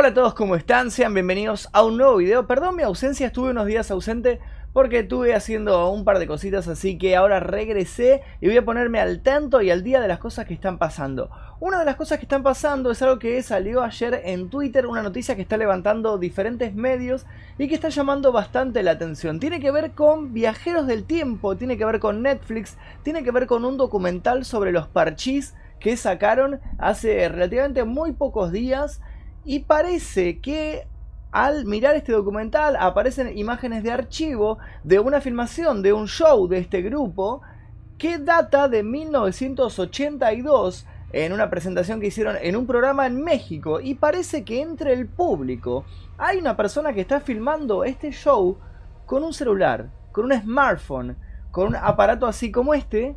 Hola a todos, ¿cómo están? Sean bienvenidos a un nuevo video. Perdón mi ausencia, estuve unos días ausente porque estuve haciendo un par de cositas, así que ahora regresé y voy a ponerme al tanto y al día de las cosas que están pasando. Una de las cosas que están pasando es algo que salió ayer en Twitter, una noticia que está levantando diferentes medios y que está llamando bastante la atención. Tiene que ver con viajeros del tiempo, tiene que ver con Netflix, tiene que ver con un documental sobre los parchís que sacaron hace relativamente muy pocos días y parece que al mirar este documental aparecen imágenes de archivo de una filmación de un show de este grupo que data de 1982 en una presentación que hicieron en un programa en México. Y parece que entre el público hay una persona que está filmando este show con un celular, con un smartphone, con un aparato así como este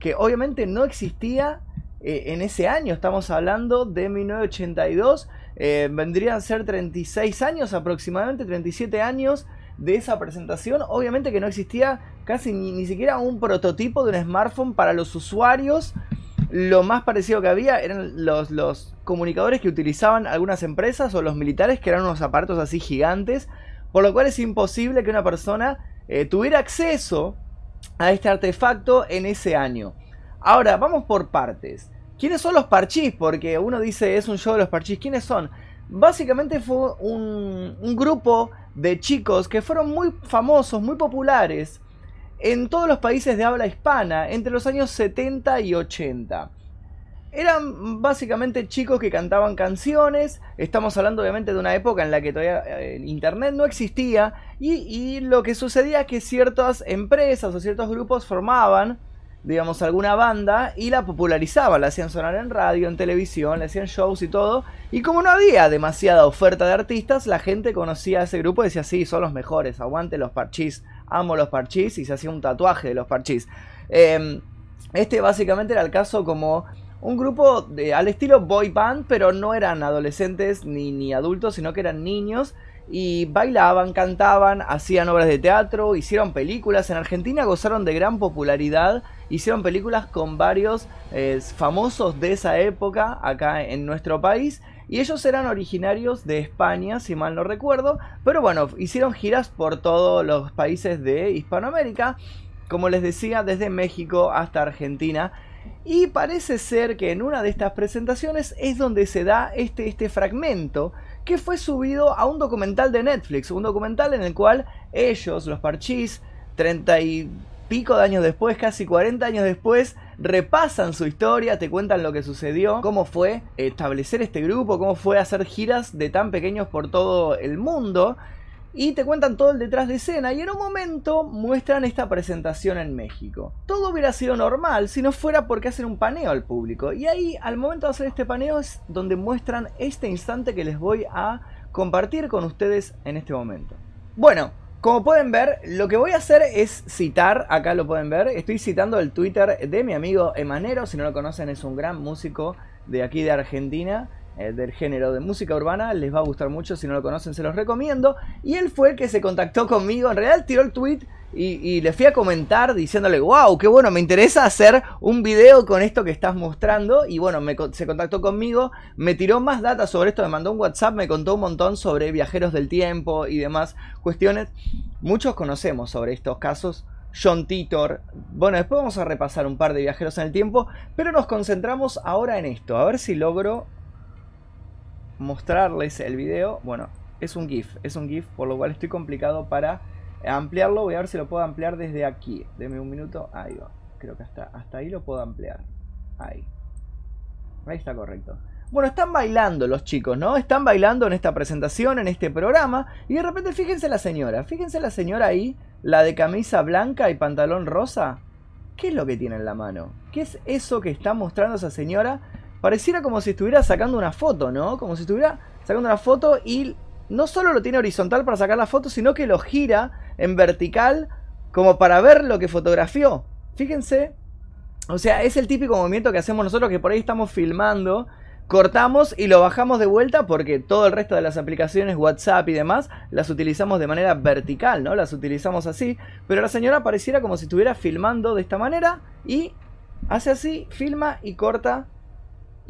que obviamente no existía eh, en ese año, estamos hablando de 1982 eh, vendrían a ser 36 años aproximadamente, 37 años de esa presentación. Obviamente que no existía casi ni, siquiera un prototipo de un smartphone para los usuarios. Lo más parecido que había eran los, los comunicadores que utilizaban algunas empresas o los militares, que eran unos aparatos así gigantes. Por lo cual es imposible que una persona eh, tuviera acceso a este artefacto en ese año. Ahora, vamos por partes. ¿Quiénes son los parchís? Porque uno dice es un show de los parchís. ¿Quiénes son? Básicamente fue un, grupo de chicos que fueron muy famosos, muy populares en todos los países de habla hispana entre los años 70 y 80. Eran básicamente chicos que cantaban canciones, estamos hablando obviamente de una época en la que todavía eh, Internet no existía y, y lo que sucedía es que ciertas empresas o ciertos grupos formaban digamos, alguna banda y la popularizaban, la hacían sonar en radio, en televisión, le hacían shows y todo. Y como no había demasiada oferta de artistas, la gente conocía a ese grupo y decía, sí, son los mejores, aguante los parchís, amo los parchís y se hacía un tatuaje de los parchís. Em, este básicamente era el caso como un grupo de, al estilo boy band, pero no eran adolescentes ni, ni adultos, sino que eran niños y bailaban, cantaban, hacían obras de teatro, hicieron películas. En Argentina gozaron de gran popularidad, hicieron películas con varios eh, famosos de esa época acá en nuestro país. Y ellos eran originarios de España, si mal no recuerdo. Pero bueno, hicieron giras por todos los países de Hispanoamérica. Como les decía, desde México hasta Argentina. Y parece ser que en una de estas presentaciones es donde se da este, este fragmento que fue subido a un documental de Netflix, un documental en el cual ellos, los Parchís, 30 y pico de años después, casi 40 años después, repasan su historia, te cuentan lo que sucedió, cómo fue establecer este grupo, cómo fue hacer giras de tan pequeños por todo el mundo y te cuentan todo el detrás de escena y en un momento muestran esta presentación en México. Todo hubiera sido normal si no fuera porque hacen un paneo al público y ahí al momento de hacer este paneo es donde muestran este instante que les voy a compartir con ustedes en este momento. Bueno, como pueden ver, lo que voy a hacer es citar, acá lo pueden ver, estoy citando el Twitter de mi amigo Emanero, si no lo conocen es un gran músico de aquí de Argentina eh, del género de música urbana, les va a gustar mucho, si no lo conocen se los recomiendo. Y él fue el que se contactó conmigo, en realidad tiró el tweet y, le fui a comentar diciéndole, wow, qué bueno, me interesa hacer un video con esto que estás mostrando. Y bueno, se contactó conmigo, me tiró más data sobre esto, me mandó un WhatsApp, me contó un montón sobre viajeros del tiempo y demás cuestiones. Muchos conocemos sobre estos casos. John Titor. Bueno, después vamos a repasar un par de viajeros en el tiempo, pero nos concentramos ahora en esto. A ver si logro mostrarles el video. Bueno, es un GIF, es un GIF, por lo cual estoy complicado para ampliarlo. Voy a ver si lo puedo ampliar desde aquí. Deme un minuto. Ahí va. Creo que hasta, hasta ahí lo puedo ampliar. Ahí. Ahí está correcto. Bueno, están bailando los chicos, ¿no? Están bailando en esta presentación, en este programa. Y de repente fíjense la señora. Fíjense la señora ahí, la de camisa blanca y pantalón rosa. ¿Qué es lo que tiene en la mano? ¿Qué es eso que está mostrando esa señora Pareciera como si estuviera sacando una foto, ¿no? Como si estuviera sacando una foto y no solo lo tiene horizontal para sacar la foto, sino que lo gira en vertical como para ver lo que fotografió. Fíjense. O sea, es el típico movimiento que hacemos nosotros que por ahí estamos filmando, cortamos y lo bajamos de vuelta porque todo el resto de las aplicaciones, WhatsApp y demás, las utilizamos de manera vertical, ¿no? Las utilizamos así. Pero la señora pareciera como si estuviera filmando de esta manera y hace así, filma y corta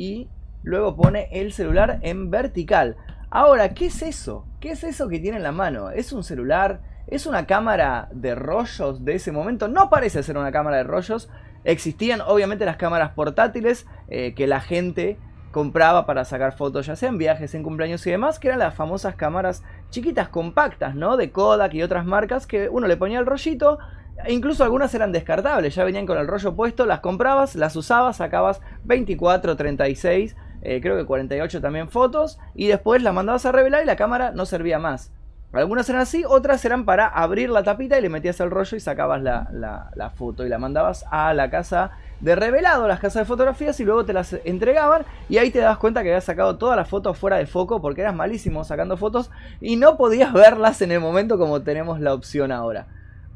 y luego pone el celular en vertical. Ahora, ¿qué es eso? ¿Qué es eso que tiene en la mano? ¿Es un celular? ¿Es una cámara de rollos de ese momento? No parece ser una cámara de rollos. Existían obviamente las cámaras portátiles eh, que la gente compraba para sacar fotos, ya sea en viajes, en cumpleaños y demás, que eran las famosas cámaras chiquitas, compactas, ¿no? De Kodak y otras marcas que uno le ponía el rollito, incluso algunas eran descartables, ya venían con el rollo puesto, las comprabas, las usabas, sacabas 24, 36, eh, creo que 48 también fotos, y después las mandabas a revelar y la cámara no servía más. Algunas eran así, otras eran para abrir la tapita y le metías el rollo y sacabas la, la foto y la mandabas a la casa de revelado las casas de fotografías y luego te las entregaban y ahí te das cuenta que habías sacado todas las fotos fuera de foco porque eras malísimo sacando fotos y no podías verlas en el momento como tenemos la opción ahora.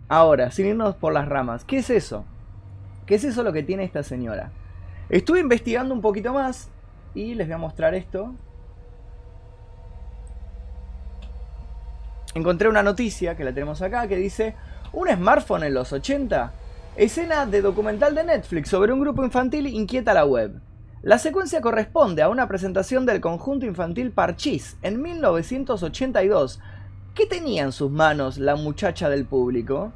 Ahora, sin irnos por las ramas, ¿qué es eso? ¿Qué es eso lo que tiene esta señora? Estuve investigando un poquito más y les voy a mostrar esto. Encontré una noticia que la tenemos acá que dice, un smartphone en los 80 Escena de documental de Netflix sobre un grupo infantil inquieta la web. La secuencia corresponde a una presentación del conjunto infantil Parchís en 1982. ¿Qué tenía en sus manos la muchacha del público?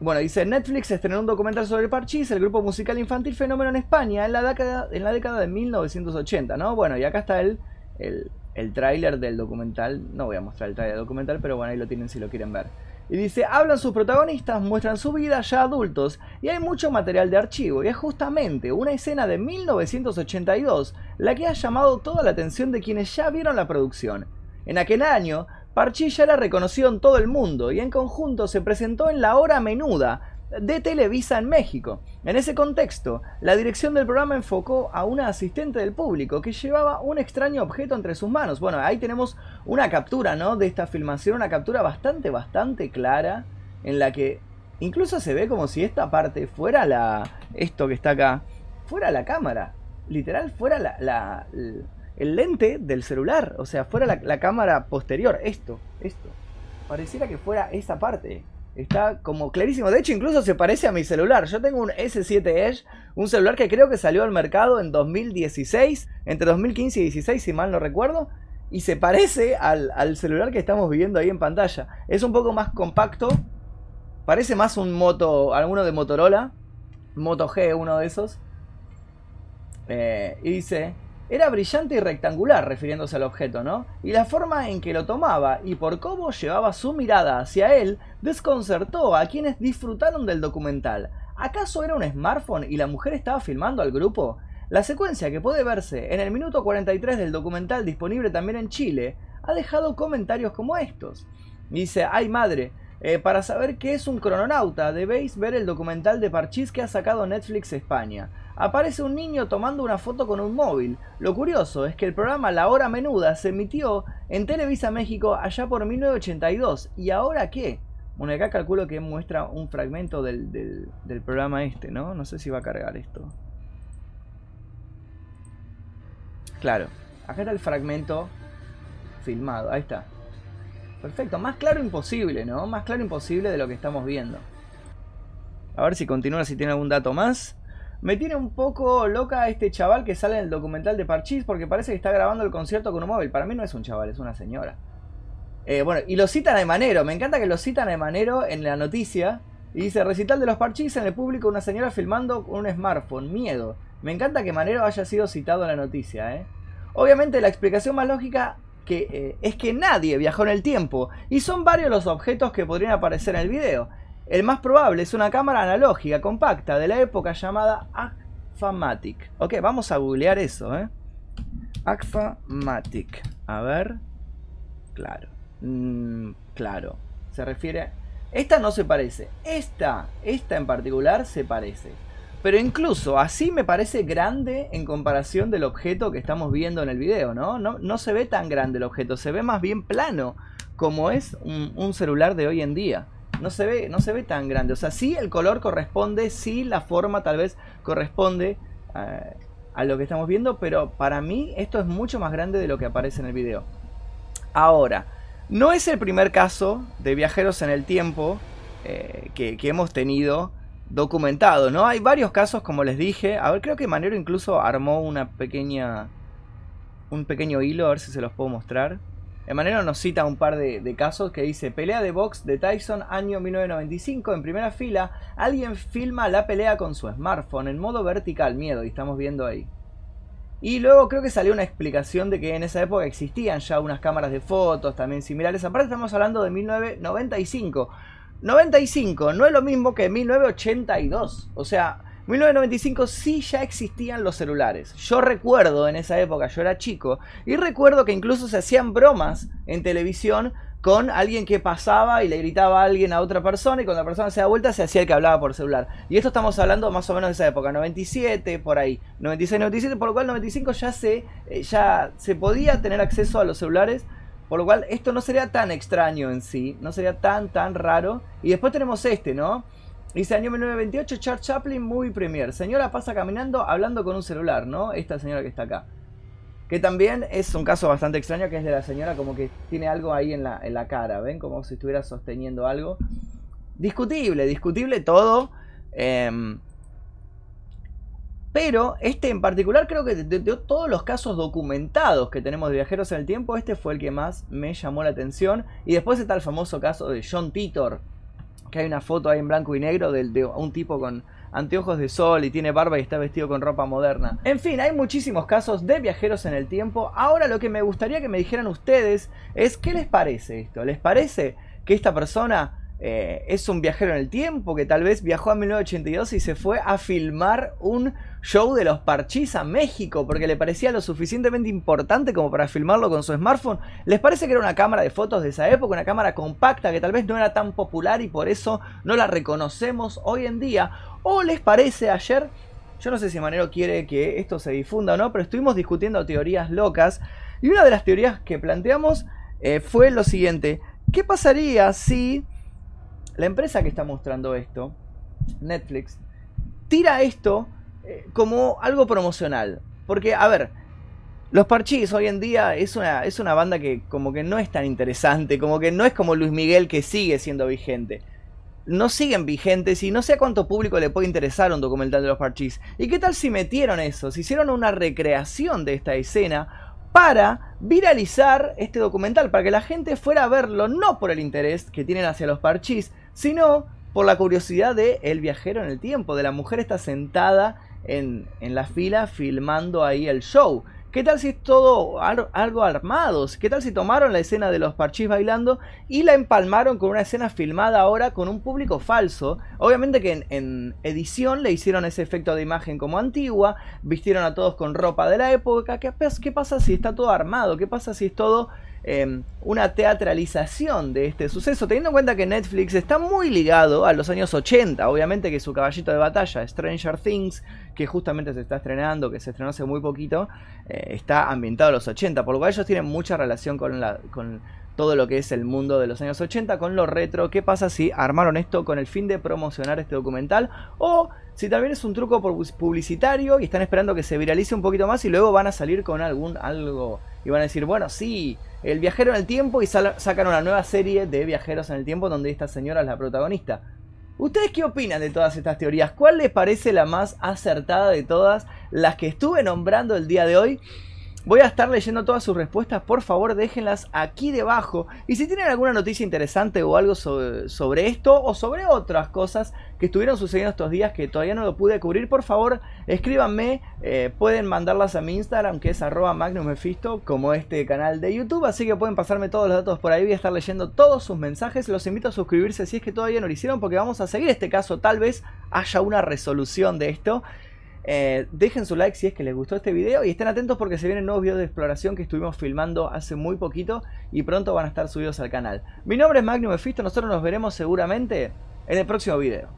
Bueno, dice Netflix estrenó un documental sobre Parchís, el grupo musical infantil fenómeno en España, en la década, en la década de 1980, ¿no? Bueno, y acá está el, el, el tráiler del documental. No voy a mostrar el tráiler del documental, pero bueno, ahí lo tienen si lo quieren ver. Y dice, hablan sus protagonistas, muestran su vida ya adultos y hay mucho material de archivo y es justamente una escena de 1982 la que ha llamado toda la atención de quienes ya vieron la producción. En aquel año, Parchí ya era reconocido en todo el mundo y en conjunto se presentó en la hora menuda, de Televisa en México. En ese contexto, la dirección del programa enfocó a una asistente del público que llevaba un extraño objeto entre sus manos. Bueno, ahí tenemos una captura, ¿no? De esta filmación, una captura bastante, bastante clara, en la que incluso se ve como si esta parte fuera la... esto que está acá, fuera la cámara. Literal, fuera la, el lente del celular. O sea, fuera la, cámara posterior. Esto, esto. Pareciera que fuera esa parte. Está como clarísimo. De hecho, incluso se parece a mi celular. Yo tengo un S7 Edge, un celular que creo que salió al mercado en 2016, entre 2015 y 2016, si mal no recuerdo. Y se parece al, celular que estamos viendo ahí en pantalla. Es un poco más compacto. Parece más un moto, alguno de Motorola. Moto G, uno de esos. Eh, y dice, era brillante y rectangular, refiriéndose al objeto, ¿no? Y la forma en que lo tomaba y por cómo llevaba su mirada hacia él desconcertó a quienes disfrutaron del documental. ¿Acaso era un smartphone y la mujer estaba filmando al grupo? La secuencia que puede verse en el minuto 43 del documental disponible también en Chile ha dejado comentarios como estos. Dice, ay madre, eh, para saber qué es un crononauta debéis ver el documental de Parchís que ha sacado Netflix España aparece un niño tomando una foto con un móvil. Lo curioso es que el programa La Hora Menuda se emitió en Televisa México allá por 1982. ¿Y ahora qué? Bueno, acá calculo que muestra un fragmento del, del, programa este, ¿no? No sé si va a cargar esto. Claro, acá está el fragmento filmado, ahí está. Perfecto, más claro imposible, ¿no? Más claro imposible de lo que estamos viendo. A ver si continúa, si tiene algún dato más. Me tiene un poco loca este chaval que sale en el documental de Parchís porque parece que está grabando el concierto con un móvil. Para mí no es un chaval, es una señora. Eh, bueno, y lo citan a Emanero. Me encanta que lo citan a Emanero en la noticia. Y dice, recital de los Parchís en el público una señora filmando con un smartphone. Miedo. Me encanta que Emanero haya sido citado en la noticia. ¿eh? Obviamente la explicación más lógica que, eh, es que nadie viajó en el tiempo. Y son varios los objetos que podrían aparecer en el video. El más probable es una cámara analógica compacta de la época llamada Agfamatic. Ok, vamos a googlear eso, ¿eh? Agfamatic. A ver. Claro. Mm, claro. Se refiere... Esta no se parece. Esta, esta en particular se parece. Pero incluso así me parece grande en comparación del objeto que estamos viendo en el video, ¿no? No, no se ve tan grande el objeto, se ve más bien plano, como es un celular de hoy en día no se ve, no se ve tan grande. O sea, sí el color corresponde, sí la forma tal vez corresponde eh, a lo que estamos viendo, pero para mí esto es mucho más grande de lo que aparece en el video. Ahora, no es el primer caso de viajeros en el tiempo eh, que, que, hemos tenido documentado, ¿no? Hay varios casos, como les dije. A ver, creo que Manero incluso armó una pequeña un pequeño hilo, a ver si se los puedo mostrar. Emanero nos cita un par de, de, casos que dice pelea de box de Tyson año 1995 en primera fila alguien filma la pelea con su smartphone en modo vertical miedo y estamos viendo ahí y luego creo que salió una explicación de que en esa época existían ya unas cámaras de fotos también similares aparte estamos hablando de 1995 95 no es lo mismo que 1982 o sea 1995 sí ya existían los celulares. Yo recuerdo en esa época, yo era chico, y recuerdo que incluso se hacían bromas en televisión con alguien que pasaba y le gritaba a alguien a otra persona y cuando la persona se da vuelta se hacía el que hablaba por celular. Y esto estamos hablando más o menos de esa época, 97, por ahí, 96, 97, por lo cual 95 ya se, eh, ya se podía tener acceso a los celulares. Por lo cual esto no sería tan extraño en sí, no sería tan, tan raro. Y después tenemos este, ¿no? Dice año 1928, Charles Chaplin, movie premier. Señora pasa caminando hablando con un celular, ¿no? Esta señora que está acá. Que también es un caso bastante extraño, que es de la señora como que tiene algo ahí en la, en la cara, ¿ven? Como si estuviera sosteniendo algo. Discutible, discutible todo. Em, pero este en particular creo que de, todos los casos documentados que tenemos de viajeros en el tiempo, este fue el que más me llamó la atención. Y después está el famoso caso de John Titor, que hay una foto ahí en blanco y negro de, un tipo con anteojos de sol y tiene barba y está vestido con ropa moderna. En fin, hay muchísimos casos de viajeros en el tiempo. Ahora lo que me gustaría que me dijeran ustedes es qué les parece esto. ¿Les parece que esta persona eh, es un viajero en el tiempo que tal vez viajó a 1982 y se fue a filmar un show de los parchís a México porque le parecía lo suficientemente importante como para filmarlo con su smartphone. ¿Les parece que era una cámara de fotos de esa época, una cámara compacta que tal vez no era tan popular y por eso no la reconocemos hoy en día? ¿O les parece ayer? Yo no sé si Manero quiere que esto se difunda o no, pero estuvimos discutiendo teorías locas y una de las teorías que planteamos eh, fue lo siguiente. ¿Qué pasaría si la empresa que está mostrando esto, Netflix, tira esto eh, como algo promocional. Porque, a ver, los Parchís hoy en día es una, es una banda que como que no es tan interesante, como que no es como Luis Miguel que sigue siendo vigente. No siguen vigentes y no sé a cuánto público le puede interesar un documental de los Parchís. ¿Y qué tal si metieron eso? Si hicieron una recreación de esta escena para viralizar este documental, para que la gente fuera a verlo no por el interés que tienen hacia los Parchís, sino por la curiosidad de el viajero en el tiempo, de la mujer está sentada en, en la fila filmando ahí el show. ¿Qué tal si es todo algo armado? ¿Qué tal si tomaron la escena de los parchís bailando y la empalmaron con una escena filmada ahora con un público falso? Obviamente que en, edición le hicieron ese efecto de imagen como antigua, vistieron a todos con ropa de la época. ¿Qué, qué pasa si está todo armado? ¿Qué pasa si es todo Em, una teatralización de este suceso, teniendo en cuenta que Netflix está muy ligado a los años 80, obviamente que su caballito de batalla, Stranger Things, que justamente se está estrenando, que se estrenó hace muy poquito, eh, está ambientado a los 80, por lo cual ellos tienen mucha relación con, la, con todo lo que es el mundo de los años 80 con lo retro. ¿Qué pasa si armaron esto con el fin de promocionar este documental? O si también es un truco publicitario y están esperando que se viralice un poquito más y luego van a salir con algún algo y van a decir, bueno, sí, el viajero en el tiempo y sacan una nueva serie de viajeros en el tiempo donde esta señora es la protagonista. ¿Ustedes qué opinan de todas estas teorías? ¿Cuál les parece la más acertada de todas las que estuve nombrando el día de hoy? Voy a estar leyendo todas sus respuestas, por favor déjenlas aquí debajo. Y si tienen alguna noticia interesante o algo sobre, esto o sobre otras cosas que estuvieron sucediendo estos días que todavía no lo pude cubrir, por favor escríbanme. Eh, pueden mandarlas a mi Instagram que es arroba magnumefisto como este canal de YouTube. Así que pueden pasarme todos los datos por ahí. Voy a estar leyendo todos sus mensajes. Los invito a suscribirse si es que todavía no lo hicieron porque vamos a seguir este caso. Tal vez haya una resolución de esto. Eh, dejen su like si es que les gustó este video y estén atentos porque se vienen nuevos videos de exploración que estuvimos filmando hace muy poquito y pronto van a estar subidos al canal. Mi nombre es Magnum Efisto, nosotros nos veremos seguramente en el próximo video.